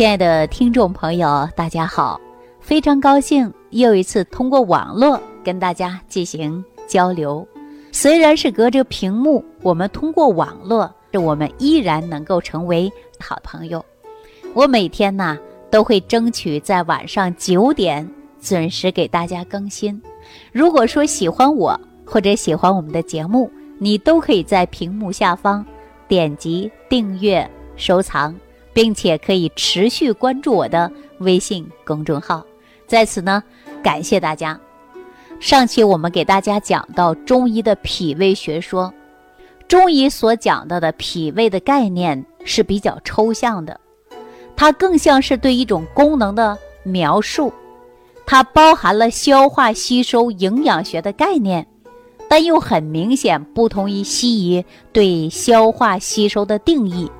亲爱的听众朋友，大家好！非常高兴又一次通过网络跟大家进行交流。虽然是隔着屏幕，我们通过网络，我们依然能够成为好朋友。我每天呢都会争取在晚上九点准时给大家更新。如果说喜欢我或者喜欢我们的节目，你都可以在屏幕下方点击订阅、收藏，并且可以持续关注我的微信公众号。在此呢，感谢大家。上期我们给大家讲到中医的脾胃学说，中医所讲到的脾胃的概念是比较抽象的，它更像是对一种功能的描述，它包含了消化吸收、营养学的概念。但又很明显不同于西医对消化吸收的定义，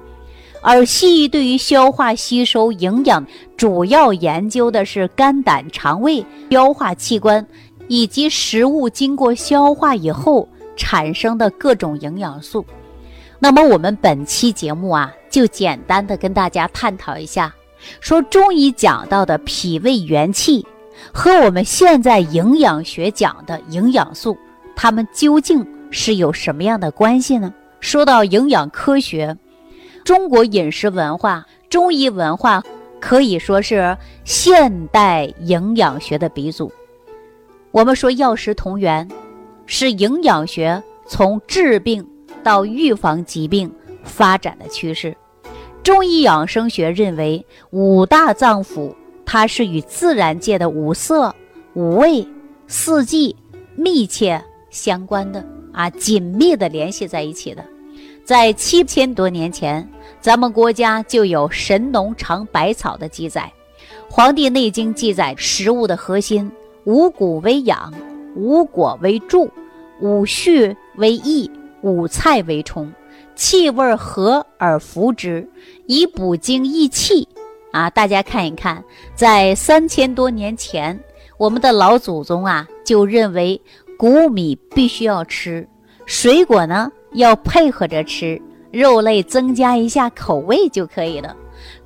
而西医对于消化吸收营养主要研究的是肝胆肠胃消化器官以及食物经过消化以后产生的各种营养素。那么我们本期节目啊，就简单的跟大家探讨一下，说中医讲到的脾胃元气和我们现在营养学讲的营养素。它们究竟是有什么样的关系呢？说到营养科学，中国饮食文化、中医文化可以说是现代营养学的鼻祖。我们说药食同源，是营养学从治病到预防疾病发展的趋势。中医养生学认为，五大脏腑它是与自然界的五色、五味、四季密切。相关的啊，紧密的联系在一起的，在七千多年前，咱们国家就有“神农尝百草”的记载，《黄帝内经》记载食物的核心：五谷为养，五果为助，五畜为益，五菜为充，气味和而服之，以补精益气。啊，大家看一看，在三千多年前，我们的老祖宗啊就认为。谷米必须要吃，水果呢要配合着吃，肉类增加一下口味就可以了。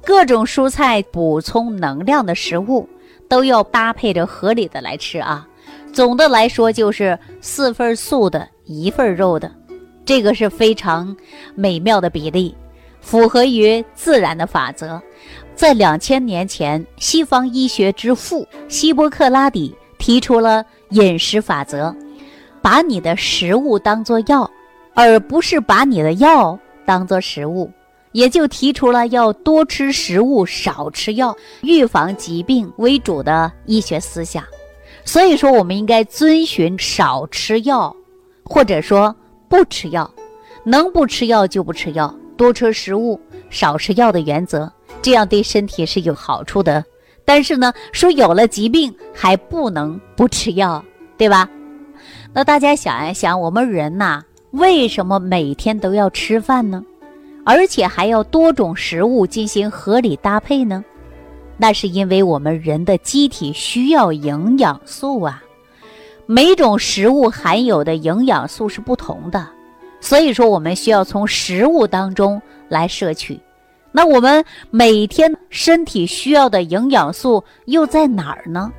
各种蔬菜补充能量的食物都要搭配着合理的来吃啊。总的来说就是四份素的一份肉的，这个是非常美妙的比例，符合于自然的法则。在两千年前，西方医学之父希波克拉底提出了饮食法则。把你的食物当做药，而不是把你的药当做食物，也就提出了要多吃食物、少吃药、预防疾病为主的医学思想。所以说，我们应该遵循少吃药，或者说不吃药，能不吃药就不吃药，多吃食物、少吃药的原则，这样对身体是有好处的。但是呢，说有了疾病还不能不吃药，对吧？那大家想一想，我们人呐，为什么每天都要吃饭呢？而且还要多种食物进行合理搭配呢？那是因为我们人的机体需要营养素啊，每种食物含有的营养素是不同的，所以说我们需要从食物当中来摄取。那我们每天身体需要的营养素又在哪儿呢？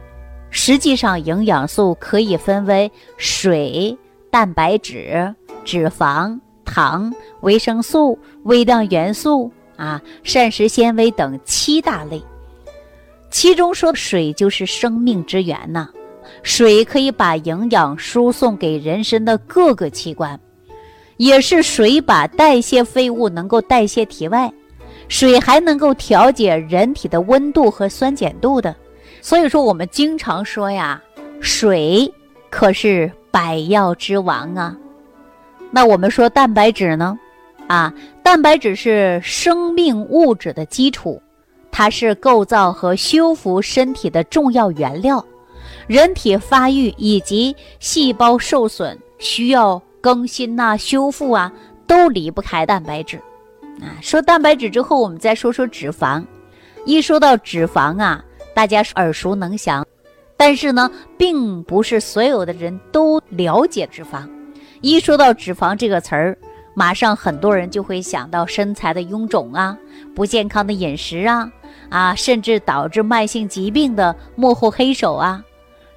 实际上，营养素可以分为水、蛋白质、脂肪、糖、维生素、微量元素啊、膳食纤维等七大类。其中说水就是生命之源呐，水可以把营养输送给人身的各个器官，也是水把代谢废物能够代谢体外，水还能够调节人体的温度和酸碱度的。所以说，我们经常说呀，水可是百药之王啊。那我们说蛋白质呢？啊，蛋白质是生命物质的基础，它是构造和修复身体的重要原料。人体发育以及细胞受损需要更新呐、修复啊，都离不开蛋白质。啊，说蛋白质之后，我们再说说脂肪。一说到脂肪啊。大家耳熟能详，但是呢，并不是所有的人都了解脂肪。一说到脂肪这个词儿，马上很多人就会想到身材的臃肿啊，不健康的饮食啊，啊，甚至导致慢性疾病的幕后黑手啊。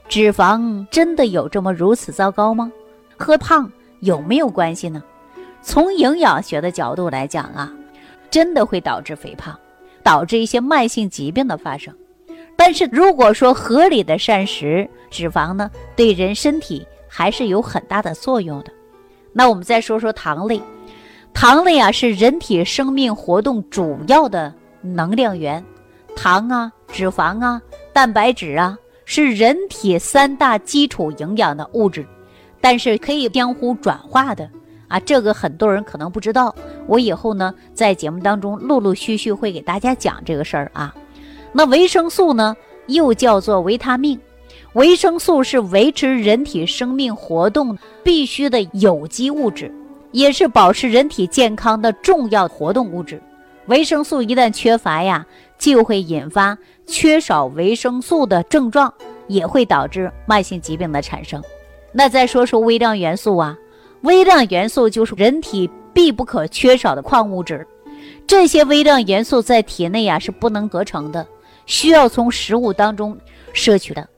脂肪真的有这么如此糟糕吗？和胖有没有关系呢？从营养学的角度来讲啊，真的会导致肥胖，导致一些慢性疾病的发生。但是如果说合理的膳食，脂肪呢，对人身体还是有很大的作用的。那我们再说说糖类，糖类啊是人体生命活动主要的能量源，糖啊、脂肪啊、蛋白质啊是人体三大基础营养的物质，但是可以相互转化的啊，这个很多人可能不知道。我以后呢在节目当中陆陆续续会给大家讲这个事儿啊。那维生素呢又叫做维他命。维生素是维持人体生命活动必须的有机物质，也是保持人体健康的重要活动物质。维生素一旦缺乏呀，就会引发缺少维生素的症状，也会导致慢性疾病的产生。那再说说微量元素啊，微量元素就是人体必不可缺少的矿物质，这些微量元素在体内呀是不能合成的，需要从食物当中摄取的。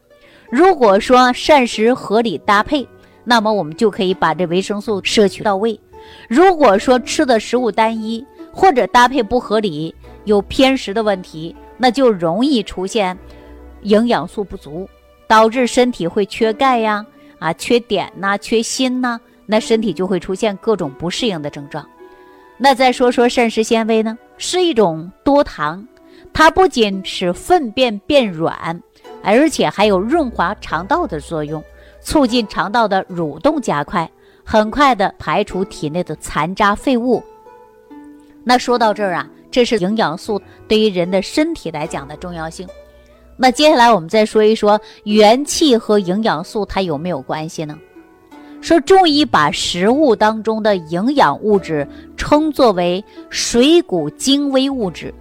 如果说膳食合理搭配，那么我们就可以把这维生素摄取到位。如果说吃的食物单一或者搭配不合理，有偏食的问题，那就容易出现营养素不足，导致身体会缺钙呀、啊缺碘呐、缺锌呐，那身体就会出现各种不适应的症状。那再说说膳食纤维呢，是一种多糖，它不仅使粪便变软。而且还有润滑肠道的作用，促进肠道的蠕动加快，很快的排除体内的残渣废物。那说到这儿啊，这是营养素对于人的身体来讲的重要性。那接下来我们再说一说元气和营养素它有没有关系呢？说中医把食物当中的营养物质称作为水谷精微物质，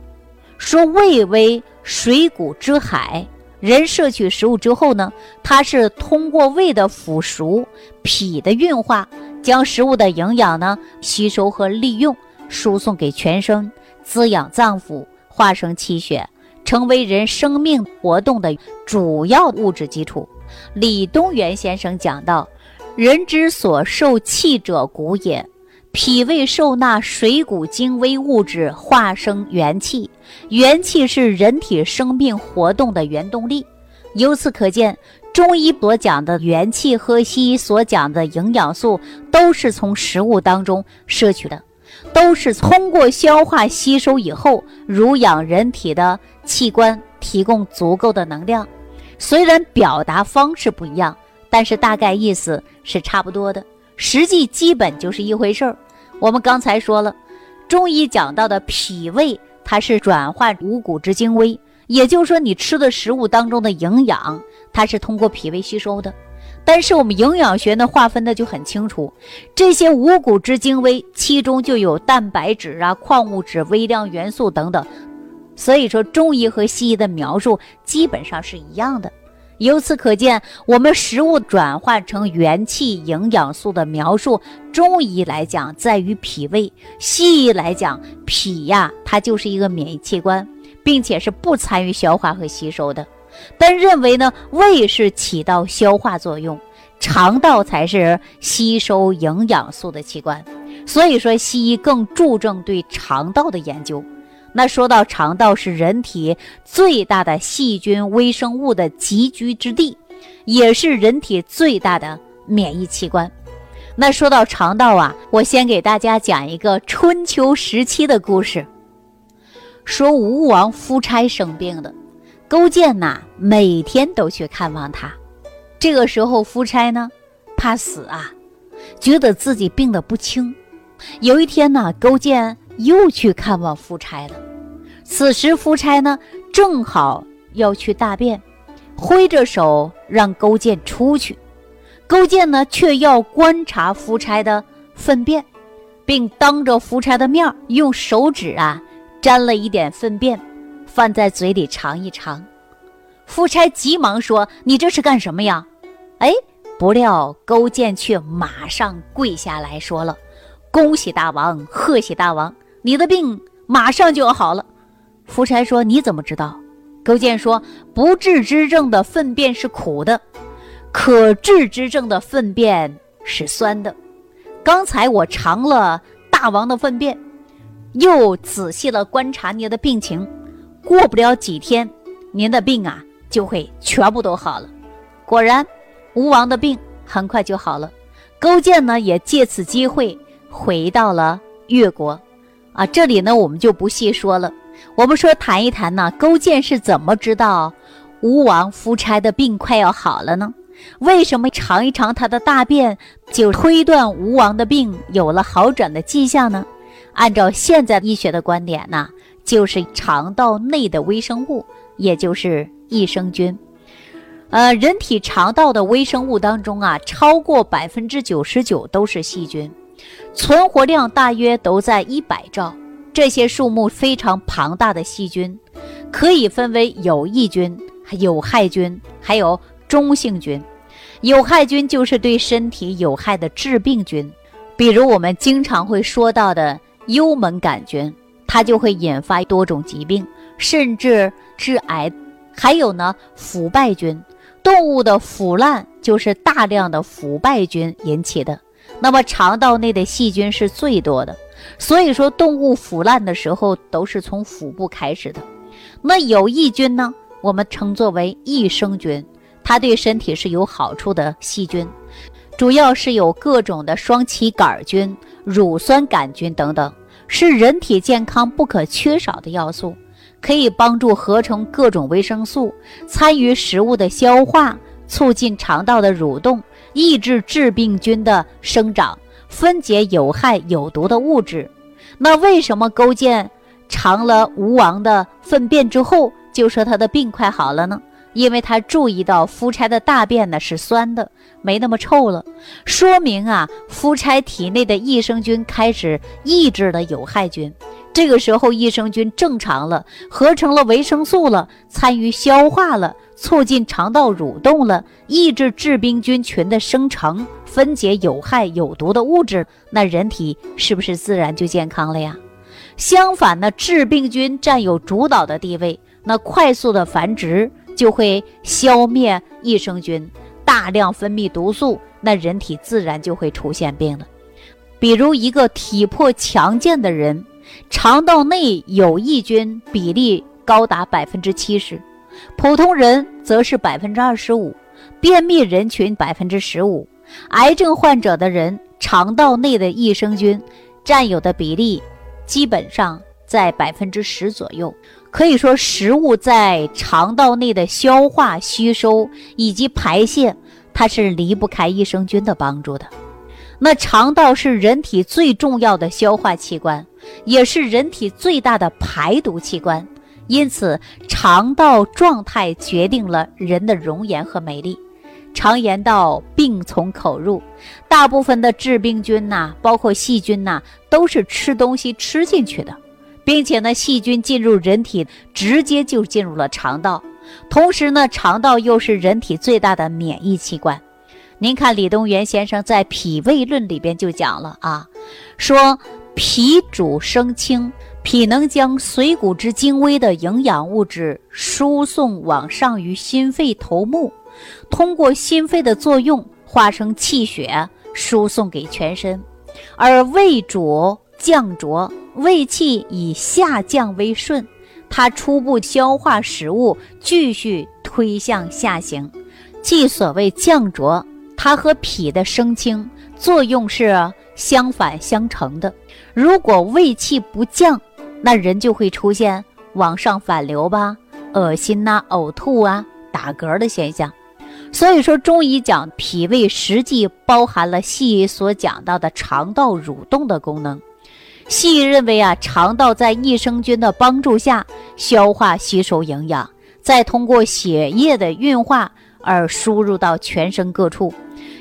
说胃为水谷之海。人摄取食物之后呢，它是通过胃的腐熟、脾的运化，将食物的营养呢吸收和利用，输送给全身，滋养脏腑，化生气血，成为人生命活动的主要物质基础。李东垣先生讲到：“人之所受气者，骨也。”脾胃受纳水谷精微物质，化生元气。元气是人体生命活动的原动力。由此可见，中医所讲的元气和西医所讲的营养素，都是从食物当中摄取的，都是通过消化吸收以后，濡养人体的器官，提供足够的能量。虽然表达方式不一样，但是大概意思是差不多的。实际基本就是一回事儿。我们刚才说了，中医讲到的脾胃，它是转化五谷之精微，也就是说，你吃的食物当中的营养，它是通过脾胃吸收的。但是我们营养学呢，划分的就很清楚，这些五谷之精微，其中就有蛋白质啊、矿物质、微量元素等等。所以说，中医和西医的描述基本上是一样的。由此可见，我们食物转换成元气营养素的描述，中医来讲在于脾胃，西医来讲脾呀，它就是一个免疫器官，并且是不参与消化和吸收的。但认为呢，胃是起到消化作用，肠道才是吸收营养素的器官。所以说，西医更注重对肠道的研究。那说到肠道是人体最大的细菌微生物的集聚之地，也是人体最大的免疫器官。那说到肠道啊，我先给大家讲一个春秋时期的故事。说吴王夫差生病了，勾践呐每天都去看望他。这个时候夫差呢怕死啊，觉得自己病得不轻。有一天呢，勾践。又去看望夫差了。此时夫差呢，正好要去大便，挥着手让勾践出去。勾践呢，却要观察夫差的粪便，并当着夫差的面用手指啊沾了一点粪便，放在嘴里尝一尝。夫差急忙说：“你这是干什么呀？”哎，不料勾践却马上跪下来说了。恭喜大王，贺喜大王，你的病马上就要好了。夫差说：“你怎么知道？”勾践说：“不治之症的粪便是苦的，可治之症的粪便是酸的。刚才我尝了大王的粪便，又仔细了观察您的病情，过不了几天，您的病啊就会全部都好了。果然，吴王的病很快就好了。勾践呢，也借此机会回到了越国。啊，这里呢，我们就不细说了。”我们说谈一谈呢，勾践是怎么知道吴王夫差的病快要好了呢？为什么尝一尝他的大便就推断吴王的病有了好转的迹象呢？按照现在医学的观点呢，就是肠道内的微生物，也就是益生菌。呃，人体肠道的微生物当中啊，超过百分之九十九都是细菌，存活量大约都在一百兆。这些数目非常庞大的细菌，可以分为有益菌、有害菌，还有中性菌。有害菌就是对身体有害的致病菌，比如我们经常会说到的幽门杆菌，它就会引发多种疾病，甚至致癌。还有呢，腐败菌，动物的腐烂就是大量的腐败菌引起的。那么肠道内的细菌是最多的。所以说，动物腐烂的时候都是从腹部开始的。那有益菌呢？我们称作为益生菌，它对身体是有好处的细菌，主要是有各种的双歧杆菌、乳酸杆菌等等，是人体健康不可缺少的要素，可以帮助合成各种维生素，参与食物的消化，促进肠道的蠕动，抑制致病菌的生长。分解有害有毒的物质，那为什么勾践尝了吴王的粪便之后就说他的病快好了呢？因为他注意到夫差的大便呢是酸的，没那么臭了，说明啊夫差体内的益生菌开始抑制了有害菌。这个时候益生菌正常了，合成了维生素了，参与消化了。促进肠道蠕动了，抑制致病菌群的生成，分解有害有毒的物质，那人体是不是自然就健康了呀？相反呢，致病菌占有主导的地位，那快速的繁殖就会消灭益生菌，大量分泌毒素，那人体自然就会出现病了。比如一个体魄强健的人，肠道内有益菌比例高达百分之七十。普通人则是百分之二十五，便秘人群百分之十五，癌症患者的人肠道内的益生菌占有的比例基本上在百分之十左右。可以说，食物在肠道内的消化、吸收以及排泄，它是离不开益生菌的帮助的。那肠道是人体最重要的消化器官，也是人体最大的排毒器官。因此，肠道状态决定了人的容颜和美丽。常言道，病从口入，大部分的致病菌呐，包括细菌呐，都是吃东西吃进去的，并且呢，细菌进入人体直接就进入了肠道。同时呢，肠道又是人体最大的免疫器官。您看，李东垣先生在《脾胃论》里边就讲了啊，说脾主生清。脾能将髓骨之精微的营养物质输送往上于心肺头目，通过心肺的作用化成气血输送给全身。而胃主降浊，胃气以下降为顺，它初步消化食物，继续推向下行。即所谓降浊，它和脾的升清作用是相反相成的。如果胃气不降，那人就会出现往上反流吧，恶心呐、呕吐啊、打嗝的现象。所以说，中医讲脾胃实际包含了西医所讲到的肠道蠕动的功能。西医认为啊，肠道在益生菌的帮助下消化吸收营养，再通过血液的运化而输入到全身各处，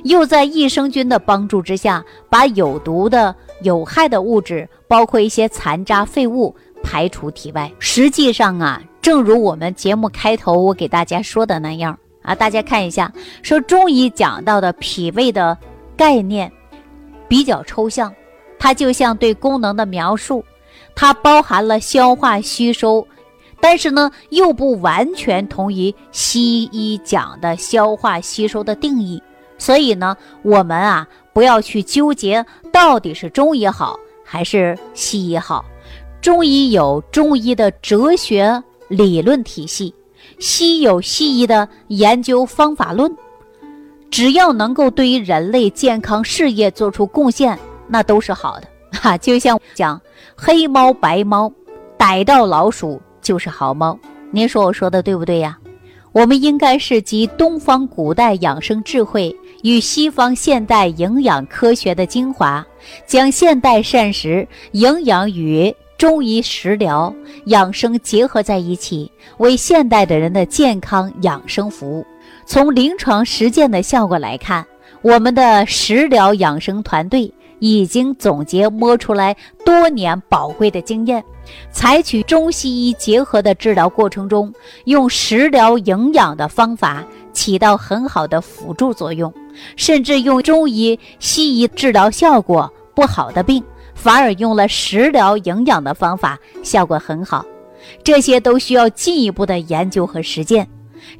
又在益生菌的帮助之下把有毒的。有害的物质包括一些残渣废物排除体外。实际上啊，正如我们节目开头我给大家说的那样啊，大家看一下，说中医讲到的脾胃的概念比较抽象，它就像对功能的描述，它包含了消化吸收，但是呢，又不完全同于西医讲的消化吸收的定义。所以呢，我们啊，不要去纠结到底是中医好还是西医好。中医有中医的哲学理论体系，西医有西医的研究方法论。只要能够对于人类健康事业做出贡献，那都是好的哈。就像讲黑猫白猫，逮到老鼠就是好猫。您说我说的对不对呀？我们应该是集东方古代养生智慧与西方现代营养科学的精华，将现代膳食营养与中医食疗养生结合在一起，为现代的人的健康养生服务。从临床实践的效果来看，我们的食疗养生团队已经总结摸出来多年宝贵的经验，采取中西医结合的治疗过程中，用食疗营养的方法起到很好的辅助作用，甚至用中医、西医治疗效果不好的病，反而用了食疗营养的方法，效果很好。这些都需要进一步的研究和实践。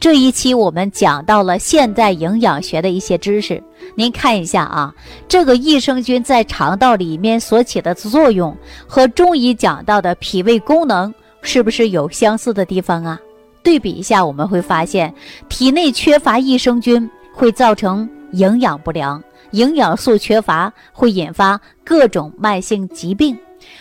这一期我们讲到了现代营养学的一些知识，您看一下啊，这个益生菌在肠道里面所起的作用和中医讲到的脾胃功能是不是有相似的地方啊？对比一下，我们会发现体内缺乏益生菌会造成营养不良，营养素缺乏会引发各种慢性疾病，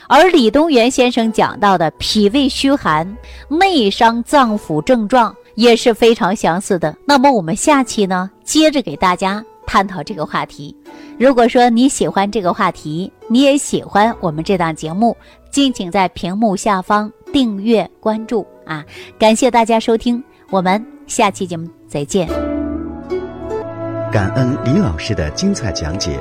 而李东垣先生讲到的脾胃虚寒、内伤脏腑症状。也是非常相似的。那么我们下期呢，接着给大家探讨这个话题。如果说你喜欢这个话题，你也喜欢我们这档节目，敬请在屏幕下方订阅关注啊！感谢大家收听，我们下期节目再见。感恩李老师的精彩讲解。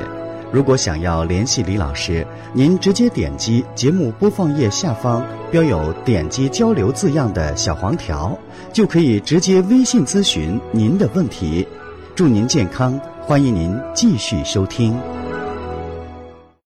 如果想要联系李老师，您直接点击节目播放页下方标有“点击交流”字样的小黄条，就可以直接微信咨询您的问题。祝您健康，欢迎您继续收听。